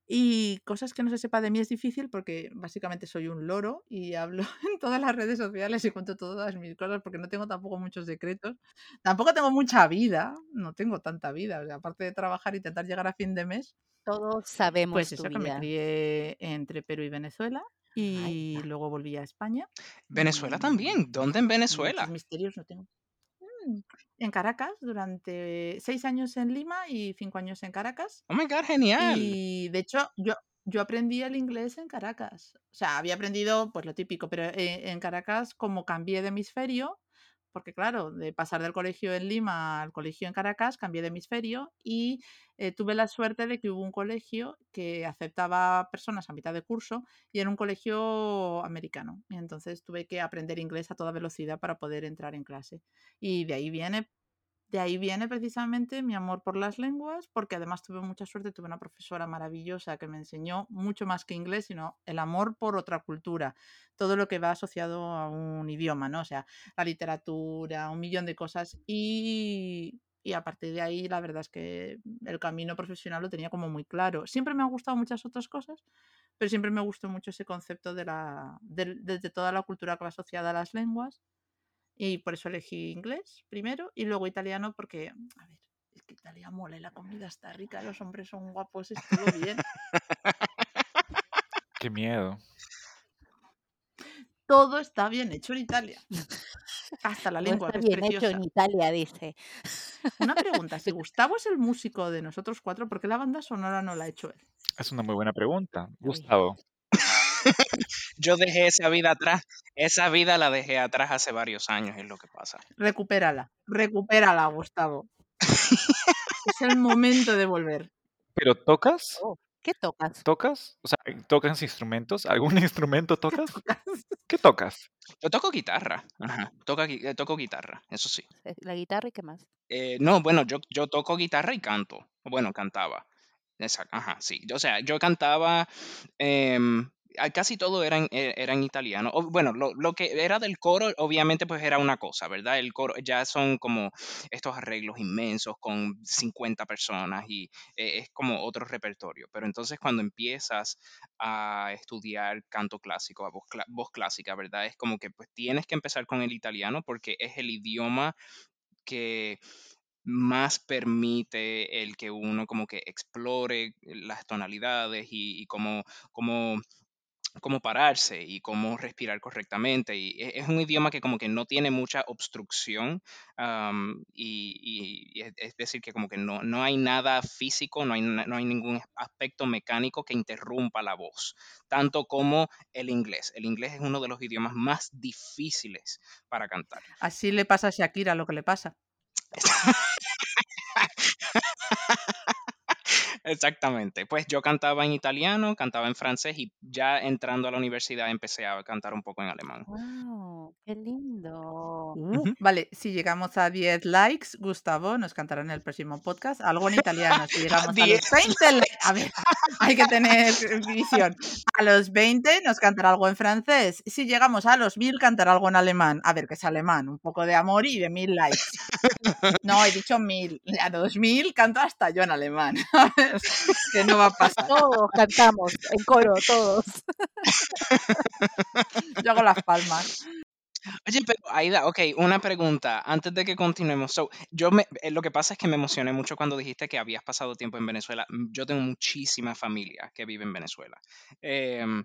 [SPEAKER 2] Y cosas que no se sepa de mí es difícil porque básicamente soy un loro y hablo <laughs> en todas las redes sociales y cuento todas mis cosas porque no tengo tampoco muchos secretos. Tampoco tengo mucha vida, no tengo tanta vida. o sea, aparte de trabajar y intentar llegar a fin de mes,
[SPEAKER 4] Todos sabemos
[SPEAKER 2] pues
[SPEAKER 4] tu
[SPEAKER 2] eso, que me
[SPEAKER 4] vida.
[SPEAKER 2] crié entre Perú y Venezuela y luego volví a España.
[SPEAKER 3] Venezuela
[SPEAKER 2] Mm,
[SPEAKER 3] también. ¿Dónde en Venezuela?
[SPEAKER 2] Muchos misterios no tengo. En Caracas, durante seis años en Lima y cinco años en Caracas.
[SPEAKER 3] Oh my God, genial.
[SPEAKER 2] Y de hecho, yo, yo aprendí el inglés en Caracas. O sea, había aprendido pues lo típico, pero eh, en Caracas, como cambié de hemisferio, porque claro, de pasar del colegio en Lima al colegio en Caracas, cambié de hemisferio y eh, tuve la suerte de que hubo un colegio que aceptaba personas a mitad de curso y era un colegio americano. Y entonces tuve que aprender inglés a toda velocidad para poder entrar en clase. Y de ahí viene de ahí viene precisamente mi amor por las lenguas, porque además tuve mucha suerte, tuve una profesora maravillosa que me enseñó mucho más que inglés, sino el amor por otra cultura, todo lo que va asociado a un idioma, ¿no? O sea, la literatura, un millón de cosas. Y, y a partir de ahí, la verdad es que el camino profesional lo tenía como muy claro. Siempre me han gustado muchas otras cosas, pero siempre me gustó mucho ese concepto de, la, de, de toda la cultura que va asociada a las lenguas. Y por eso elegí inglés primero y luego italiano porque, a ver, es que Italia mola y la comida está rica, los hombres son guapos, es todo bien. <laughs>
[SPEAKER 1] Qué miedo.
[SPEAKER 2] Todo está bien hecho en Italia. Hasta la
[SPEAKER 4] todo
[SPEAKER 2] lengua,
[SPEAKER 4] está bien hecho
[SPEAKER 2] preciosa.
[SPEAKER 4] en Italia, dice.
[SPEAKER 2] Una <laughs> pregunta, si Gustavo es el músico de nosotros cuatro, ¿por qué la banda sonora no la ha hecho él?
[SPEAKER 1] Es una muy buena pregunta. Gustavo. <laughs>
[SPEAKER 3] Yo dejé esa vida atrás. Esa vida la dejé atrás hace varios años, es lo que pasa.
[SPEAKER 2] Recupérala, recupérala, Gustavo. <laughs> es el momento de volver.
[SPEAKER 1] ¿Pero tocas?
[SPEAKER 4] Oh, ¿Qué tocas?
[SPEAKER 1] ¿Tocas? O sea, ¿tocas instrumentos? ¿Algún <laughs> instrumento tocas?
[SPEAKER 2] tocas?
[SPEAKER 1] ¿Qué tocas?
[SPEAKER 3] Yo toco guitarra. Ajá. Eh, toco guitarra, eso sí.
[SPEAKER 4] La guitarra y qué más.
[SPEAKER 3] Eh, no, bueno, yo, yo toco guitarra y canto. Bueno, cantaba. Exacto, ajá, sí. O sea, yo cantaba, em, casi todo era en, e- era en italiano. O, bueno, lo, lo que era del coro, obviamente, pues era una cosa, ¿verdad? El coro ya son como estos arreglos inmensos con 50 personas y eh, es como otro repertorio. Pero entonces cuando empiezas a estudiar canto clásico, a voz, cla- voz clásica, ¿verdad? Es como que pues tienes que empezar con el italiano porque es el idioma que más permite el que uno como que explore las tonalidades y, y cómo, cómo, cómo pararse y cómo respirar correctamente. Y e- es un idioma que como que no tiene mucha obstrucción y, y- es, decir, que como que no, no hay nada físico, no hay, no hay ningún aspecto mecánico que interrumpa la voz, tanto como el inglés. El inglés es uno de los idiomas más difíciles para cantar.
[SPEAKER 2] Así le pasa a Shakira lo que le pasa. <laughs>
[SPEAKER 3] Exactamente. Pues yo cantaba en italiano, cantaba en francés y ya entrando a la universidad empecé a cantar un poco en alemán.
[SPEAKER 4] Wow, qué lindo.
[SPEAKER 2] Uh,
[SPEAKER 1] Ujú.
[SPEAKER 2] Vale, si llegamos a 10 likes, Gustavo nos cantará en el próximo podcast algo en italiano. Si <laughs> llegamos a los
[SPEAKER 3] 10.
[SPEAKER 2] 20, li- a ver, <laughs> hay que tener visión. A los 20 nos cantará algo en francés. Si llegamos a los 1000, cantará algo en alemán. A ver, que es alemán, un poco de amor y de 1000 likes. <laughs> No, he dicho 1000. A 2000 canto hasta yo en alemán. Que no va a pasar.
[SPEAKER 4] Todos cantamos en coro, todos.
[SPEAKER 2] Yo hago las palmas.
[SPEAKER 3] Oye, pero Aida, ok, una pregunta antes de que continuemos. So, yo me, eh, lo que pasa es que me emocioné mucho cuando dijiste que habías pasado tiempo en Venezuela. Mm, Yo tengo muchísima familia que vive en Venezuela. Em,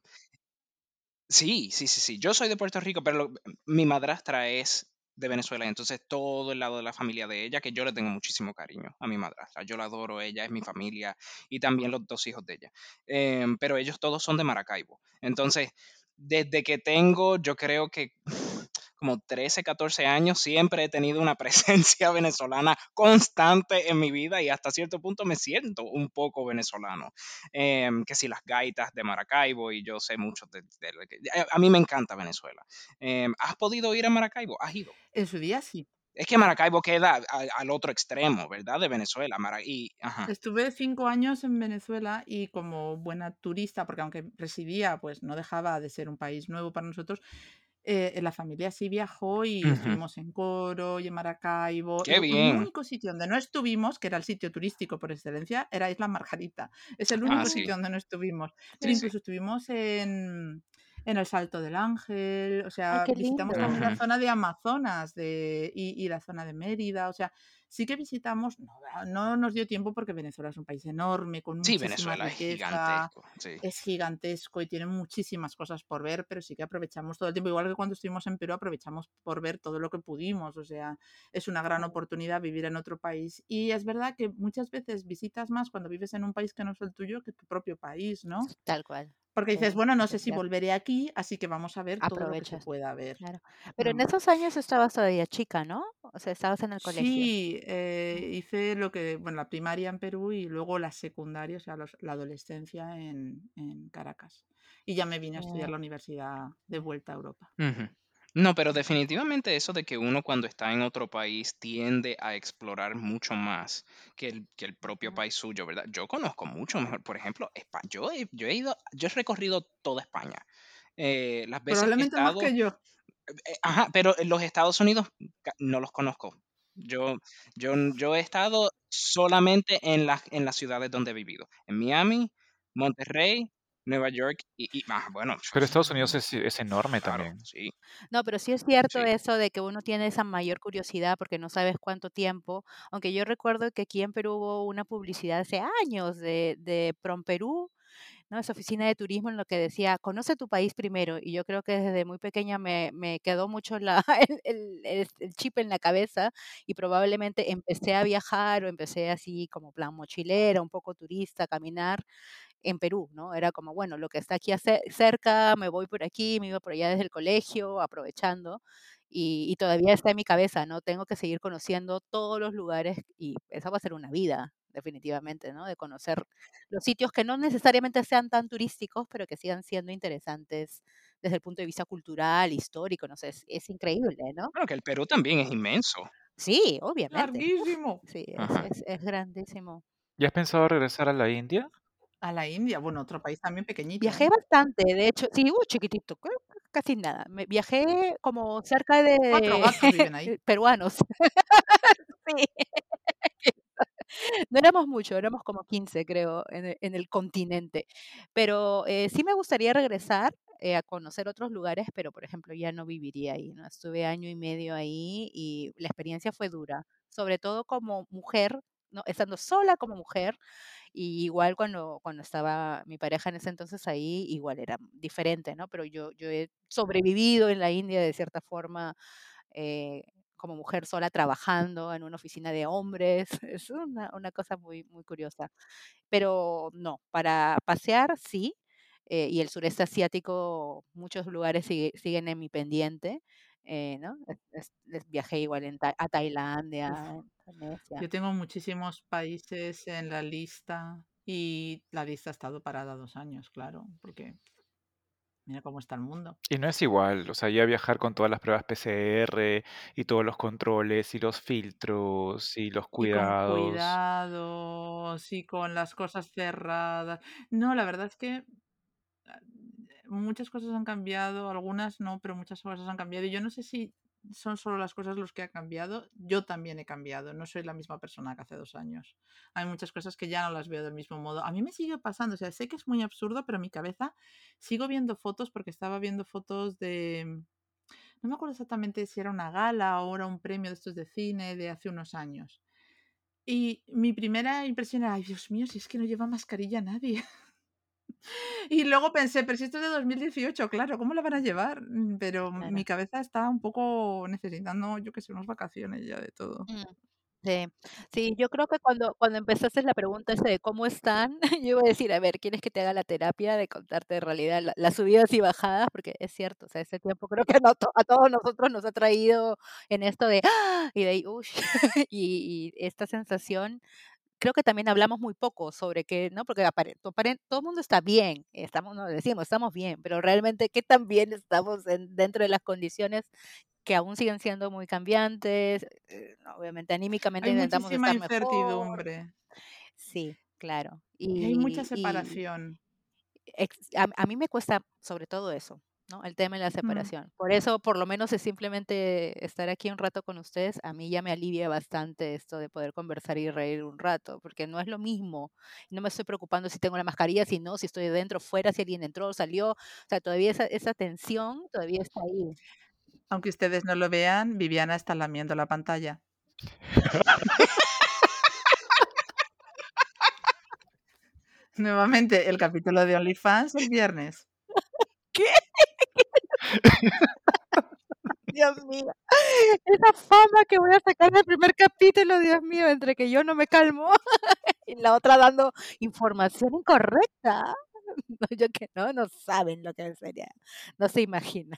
[SPEAKER 3] sí, sí, sí, sí. Yo soy de Puerto Rico, pero lo- mi madrastra es de Venezuela, entonces todo el lado de la familia de ella, que yo le tengo muchísimo cariño a mi madrastra. Yo la adoro, ella es mi familia y también los dos hijos de ella. Em, pero ellos todos son de Maracaibo. Entonces, desde que tengo, yo creo que como 13, 14 años, siempre he tenido una <laughs> presencia venezolana constante en mi vida y hasta cierto punto me siento un poco venezolano. Em, que si las gaitas de Maracaibo y yo sé mucho de, de lo que- a- mí me encanta Venezuela. Em, ¿Has podido ir a Maracaibo? ¿Has ido?
[SPEAKER 2] En su día sí.
[SPEAKER 3] Es que Maracaibo queda al, al otro extremo, ¿verdad? De Venezuela. Mara- y, ajá.
[SPEAKER 2] Estuve cinco años en Venezuela y como buena turista, porque aunque residía, pues no dejaba de ser un país nuevo para nosotros, eh, la familia sí viajó y
[SPEAKER 3] Ujú.
[SPEAKER 2] estuvimos en Coro y en Maracaibo.
[SPEAKER 3] Qué bien.
[SPEAKER 2] El único sitio donde no estuvimos, que era el sitio turístico por excelencia, era Isla Margarita. Es el
[SPEAKER 3] Ah,
[SPEAKER 2] único
[SPEAKER 3] sí.
[SPEAKER 2] sitio donde no estuvimos.
[SPEAKER 3] Sí,
[SPEAKER 2] Pero
[SPEAKER 3] sí.
[SPEAKER 2] incluso estuvimos en, en el Salto del Ángel, o sea,
[SPEAKER 4] qué
[SPEAKER 2] visitamos también la zona de Amazonas de, y, y la zona de Mérida, o sea, sí que visitamos, no, no nos dio tiempo porque Venezuela es un país enorme, con
[SPEAKER 3] Sí,
[SPEAKER 2] muchísima
[SPEAKER 3] Venezuela es
[SPEAKER 2] riqueza,
[SPEAKER 3] gigantesco. Sí.
[SPEAKER 2] es gigantesco y tiene muchísimas cosas por ver, pero sí que aprovechamos todo el tiempo, igual que cuando estuvimos en Perú, aprovechamos por ver todo lo que pudimos, o sea, es una gran oportunidad vivir en otro país. Y es verdad que muchas veces visitas más cuando vives en un país que no es el tuyo que tu propio país, ¿no?
[SPEAKER 4] Tal cual.
[SPEAKER 2] Porque dices, bueno, no sé si volveré aquí, así que vamos a ver todo lo que
[SPEAKER 4] Aprovechas.
[SPEAKER 2] pueda ver.
[SPEAKER 4] Claro. Pero en
[SPEAKER 2] Mm.
[SPEAKER 4] esos años estabas todavía chica, ¿no? O sea, estabas en el colegio.
[SPEAKER 2] Sí, eh, hice lo que, bueno, la primaria en Perú y luego la secundaria, o sea, los- la adolescencia en, en Caracas. Y ya me vine a estudiar
[SPEAKER 4] Oh,
[SPEAKER 2] la universidad de vuelta a Europa.
[SPEAKER 3] Ujú. No, pero definitivamente eso de que uno cuando está en otro país tiende a explorar mucho más que el, que el propio país suyo, ¿verdad? Yo conozco mucho mejor, por ejemplo, Espa- yo he, yo he ido, yo he recorrido toda España. Eh, las veces que he
[SPEAKER 2] Probablemente más
[SPEAKER 3] estado,
[SPEAKER 2] que yo.
[SPEAKER 3] eh, ajá, pero en los Estados Unidos ca- no los conozco. Yo, yo, yo he estado solamente en las, en las ciudades donde he vivido, en Miami, Monterrey, Nueva York y, y ah, bueno,
[SPEAKER 1] Pero Estados Unidos es, es enorme
[SPEAKER 3] claro,
[SPEAKER 1] también.
[SPEAKER 3] sí,
[SPEAKER 4] No, pero sí es cierto
[SPEAKER 3] sí.
[SPEAKER 4] eso de que uno tiene esa mayor curiosidad porque no sabes cuánto tiempo. Aunque yo recuerdo que aquí en Perú hubo una publicidad hace años de, de Prom Perú, ¿no? Esa oficina de turismo en lo que decía, conoce tu país primero. Y yo creo que desde muy pequeña me, me quedó mucho la, <laughs> el, el- el- el chip en la cabeza y probablemente empecé a viajar o empecé así como plan mochilera, un poco turista, a caminar en Perú, ¿no? Era como, bueno, lo que está aquí cerca, me voy por aquí, me iba por allá desde el colegio, aprovechando. Y, y todavía está en mi cabeza, ¿no? Tengo que seguir conociendo todos los lugares y esa va a ser una vida, definitivamente, ¿no? De conocer los sitios que no necesariamente sean tan turísticos, pero que sigan siendo interesantes desde el punto de vista cultural, histórico, no sé, es, es increíble, ¿no?
[SPEAKER 3] Bueno, que el Perú también es inmenso.
[SPEAKER 4] Sí, obviamente.
[SPEAKER 2] Larguísimo.
[SPEAKER 4] Sí, es, es, es grandísimo.
[SPEAKER 1] ¿Ya has pensado regresar a la India?
[SPEAKER 2] A la India, bueno, otro país también pequeñito.
[SPEAKER 4] Viajé
[SPEAKER 2] ¿eh?
[SPEAKER 4] bastante, de hecho, sí, uh, chiquitito, ca- casi nada. Me viajé como cerca
[SPEAKER 2] Cuatro
[SPEAKER 4] de
[SPEAKER 2] gatos viven <laughs> ahí.
[SPEAKER 4] peruanos. <laughs> Sí. No éramos mucho, éramos como 15, creo, en el, en el continente. Pero eh, sí me gustaría regresar eh, a conocer otros lugares, pero por ejemplo ya no viviría ahí, ¿no? Estuve año y medio ahí y la experiencia fue dura, sobre todo como mujer, ¿no? Estando sola como mujer y igual cuando, cuando estaba mi pareja en ese entonces ahí, igual era diferente, ¿no? Pero yo, yo he sobrevivido en la India de cierta forma eh, como mujer sola trabajando en una oficina de hombres. <laughs> Es una, una cosa muy, muy curiosa. Pero no, para pasear sí. eh, y el sureste asiático, muchos lugares sigue- siguen en mi pendiente. Eh, ¿no? Es- es- viajé igual en Ta- a Tailandia, Indonesia.
[SPEAKER 2] yo tengo muchísimos países en la lista y la lista ha estado parada dos años, claro, porque mira cómo está el mundo.
[SPEAKER 1] Y no es igual, o sea, ya viajar con todas las pruebas PCR y todos los controles y los filtros y los
[SPEAKER 2] Y con
[SPEAKER 1] cuidados.
[SPEAKER 2] cuidados y con las cosas cerradas. No, la verdad es que muchas cosas han cambiado, algunas no, pero muchas cosas han cambiado. Y yo no sé si son solo las cosas los que han cambiado. Yo también he cambiado, no soy la misma persona que hace dos años. Hay muchas cosas que ya no las veo del mismo modo. A mí me sigue pasando, o sea, sé que es muy absurdo, pero en mi cabeza sigo viendo fotos porque estaba viendo fotos de... No me acuerdo exactamente si era una gala o era un premio de estos de cine de hace unos años. Y mi primera impresión era, ay Dios mío, si es que no lleva mascarilla nadie. <laughs> Y luego pensé, pero si esto es de 2018, claro, ¿cómo la van a llevar? Mm, Pero
[SPEAKER 4] Claro.
[SPEAKER 2] mi cabeza está un poco necesitando, yo que sé, unas vacaciones ya de todo.
[SPEAKER 4] Mm, Sí, sí, yo creo que cuando, cuando empezaste la pregunta esa de cómo están, <laughs> yo iba a decir, a ver, ¿quieres que te haga la terapia de contarte en realidad la- las subidas y bajadas? Porque es cierto, o sea, ese tiempo creo que no to- a todos nosotros nos ha traído en esto de, ¡ah! y de ahí, uy, <laughs> y, y esta sensación, creo que también hablamos muy poco sobre que, ¿no? Porque todo el mundo está bien, estamos, no decimos, estamos bien, pero realmente qué tan bien estamos en- dentro de las condiciones que aún siguen siendo muy cambiantes, eh, obviamente anímicamente
[SPEAKER 2] Hay
[SPEAKER 4] intentamos
[SPEAKER 2] muchísima
[SPEAKER 4] estar mejor.
[SPEAKER 2] incertidumbre
[SPEAKER 4] Sí, claro.
[SPEAKER 2] y hay mucha
[SPEAKER 4] y
[SPEAKER 2] separación.
[SPEAKER 4] a, a mí me cuesta sobre todo eso, ¿no? El tema de la separación. Por eso, por lo menos, es simplemente estar aquí un rato con ustedes, a mí ya me alivia bastante esto de poder conversar y reír un rato, porque no es lo mismo. No me estoy preocupando si tengo la mascarilla, si no, si estoy dentro, fuera, si alguien entró salió. O sea, todavía esa, esa tensión todavía está ahí.
[SPEAKER 2] Aunque ustedes no lo vean, Viviana está lamiendo la pantalla. <laughs> Nuevamente, el capítulo de OnlyFans el viernes. <laughs>
[SPEAKER 4] Dios mío. Esa fama que voy a sacar del primer capítulo, Dios mío, entre que yo no me calmo <laughs> y la otra dando información incorrecta. <laughs> No, yo que no, no saben lo que sería. No se imagina.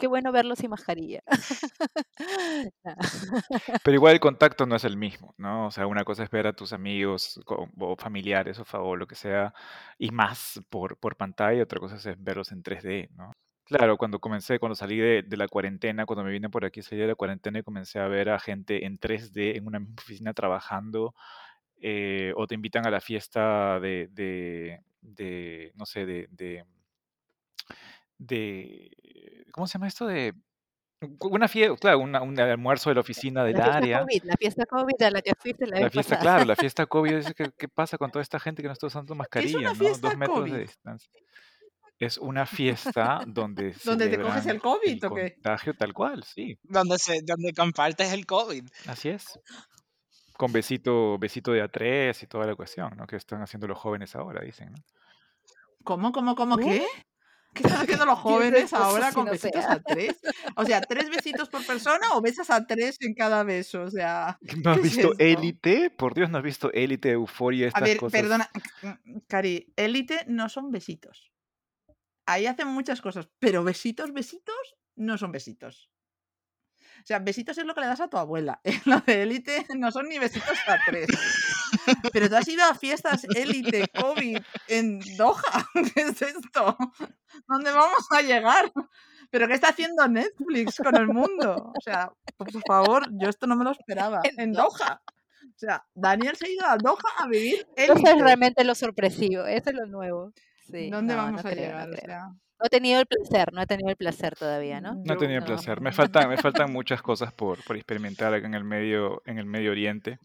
[SPEAKER 4] Qué bueno verlos sin mascarilla. <laughs>
[SPEAKER 1] Pero igual el contacto no es el mismo, ¿no? O sea, una cosa es ver a tus amigos o familiares o, fa- o lo que sea, y más por, pantalla, otra cosa es verlos en 3D, ¿no? Claro, cuando comencé, cuando salí de, la cuarentena, cuando me vine por aquí, salí de la cuarentena y comencé a ver a gente en 3D en una misma oficina trabajando, eh, o te invitan a la fiesta de, de, de, no sé, de, de, ¿cómo se llama esto? De una fiesta, claro, una- un almuerzo de la oficina del
[SPEAKER 4] La fiesta
[SPEAKER 1] área.
[SPEAKER 4] COVID, la fiesta COVID a la que fuiste la
[SPEAKER 1] La
[SPEAKER 4] vez
[SPEAKER 1] fiesta,
[SPEAKER 4] pasada.
[SPEAKER 1] claro, la fiesta <laughs> COVID, dice que qué pasa con toda esta gente que no está usando
[SPEAKER 2] ¿Qué es
[SPEAKER 1] mascarilla,
[SPEAKER 2] una
[SPEAKER 1] ¿no? Dos metros de
[SPEAKER 2] COVID?
[SPEAKER 1] distancia. Es una fiesta donde
[SPEAKER 2] ¿Donde te coges el COVID
[SPEAKER 1] el
[SPEAKER 2] o qué?
[SPEAKER 1] contagio tal cual, sí,
[SPEAKER 3] Donde, se, donde compartes el COVID.
[SPEAKER 1] así es. con besito, besito de A3 y toda la cuestión, ¿no? Que están haciendo los jóvenes ahora, dicen, ¿no?
[SPEAKER 2] ¿Cómo, cómo, cómo,
[SPEAKER 4] ¿Qué?
[SPEAKER 2] qué? ¿Qué están haciendo los <laughs> jóvenes ahora con besitos a tres? O sea, ¿tres besitos por persona o besas a tres en cada beso? O sea, <laughs>
[SPEAKER 1] ¿No has
[SPEAKER 2] ¿qué es
[SPEAKER 1] visto? Élite? Por Dios, ¿no has visto Élite, Euforia,
[SPEAKER 2] A
[SPEAKER 1] estas
[SPEAKER 2] ver,
[SPEAKER 1] cosas?
[SPEAKER 2] perdona, Cari, élite no son besitos. Ahí hacen muchas cosas, pero besitos, besitos, no son besitos. O sea, besitos es lo que le das a tu abuela. <laughs> En lo de élite no son ni besitos a tres. Pero tú has ido a fiestas élite, COVID, en Doha. <laughs> ¿Qué es esto? ¿Dónde vamos a llegar? ¿Pero qué está haciendo Netflix con el mundo? O sea, por favor, yo esto no me lo esperaba.
[SPEAKER 4] En Doha.
[SPEAKER 2] O sea, Daniel se ha ido a Doha a vivir
[SPEAKER 4] Eso es
[SPEAKER 2] élite.
[SPEAKER 4] realmente lo sorpresivo, eso es lo nuevo. Sí,
[SPEAKER 2] ¿Dónde
[SPEAKER 4] no,
[SPEAKER 2] vamos
[SPEAKER 4] no
[SPEAKER 2] a
[SPEAKER 4] creo,
[SPEAKER 2] llegar?
[SPEAKER 4] no
[SPEAKER 2] O
[SPEAKER 4] creo.
[SPEAKER 2] sea,
[SPEAKER 4] No he tenido el placer, no he tenido el placer todavía, ¿no?
[SPEAKER 1] No he tenido el placer. Me <laughs> faltan, me faltan muchas cosas por, por experimentar acá en el medio, en el Medio Oriente.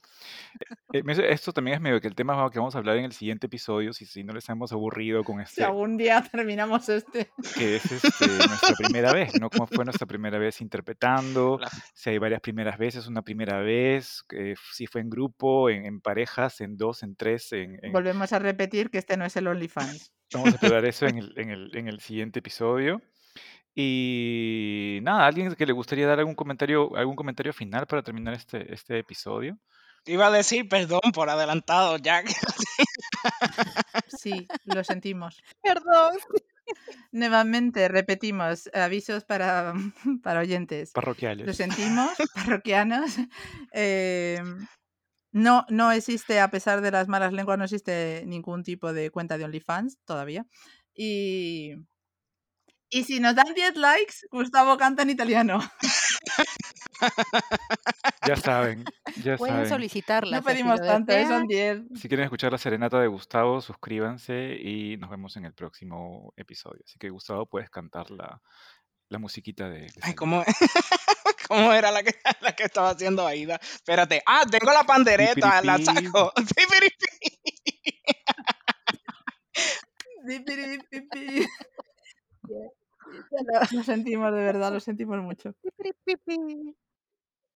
[SPEAKER 1] Eh, me- esto también es medio que el tema que vamos a hablar en el siguiente episodio, si, si no les hemos aburrido con
[SPEAKER 2] Si
[SPEAKER 1] este,
[SPEAKER 2] algún día <laughs> terminamos este.
[SPEAKER 1] que es este, nuestra primera vez, ¿no? ¿Cómo fue nuestra primera vez interpretando? Si hay varias primeras veces, una primera vez, eh, si fue en grupo, en, en parejas, en dos, en tres, en, en-
[SPEAKER 2] Volvemos a repetir que este no es el OnlyFans.
[SPEAKER 1] Vamos a explorar eso en <laughs> el, en el, en el siguiente episodio. Y nada, ¿alguien que le gustaría dar algún comentario, algún comentario final para terminar este, este episodio?
[SPEAKER 3] Iba a decir perdón por adelantado, Jack.
[SPEAKER 2] Sí, lo sentimos. <laughs>
[SPEAKER 4] Perdón. <laughs>
[SPEAKER 2] Nuevamente, repetimos, avisos para, para oyentes. Lo
[SPEAKER 1] Parroquiales.
[SPEAKER 2] sentimos, parroquianos. eh, no, no existe, a pesar de las malas lenguas, no existe ningún tipo de cuenta de OnlyFans todavía. Y, y si nos dan 10 likes, Gustavo canta en italiano.
[SPEAKER 1] Ya saben, ya
[SPEAKER 4] Pueden
[SPEAKER 1] saben.
[SPEAKER 4] solicitarla.
[SPEAKER 2] No pedimos tanto, eh, son 10.
[SPEAKER 1] Si quieren escuchar la serenata de Gustavo, suscríbanse y nos vemos en el próximo episodio. Así que Gustavo, puedes cantar la, la musiquita de, de
[SPEAKER 3] Ay. ¿cómo, <laughs> <laughs> ¿Cómo era la que, <laughs> la que estaba haciendo Aida? Espérate. Ah, tengo la pandereta, la saco. <laughs>
[SPEAKER 2] Lo sentimos, de verdad, lo sentimos mucho.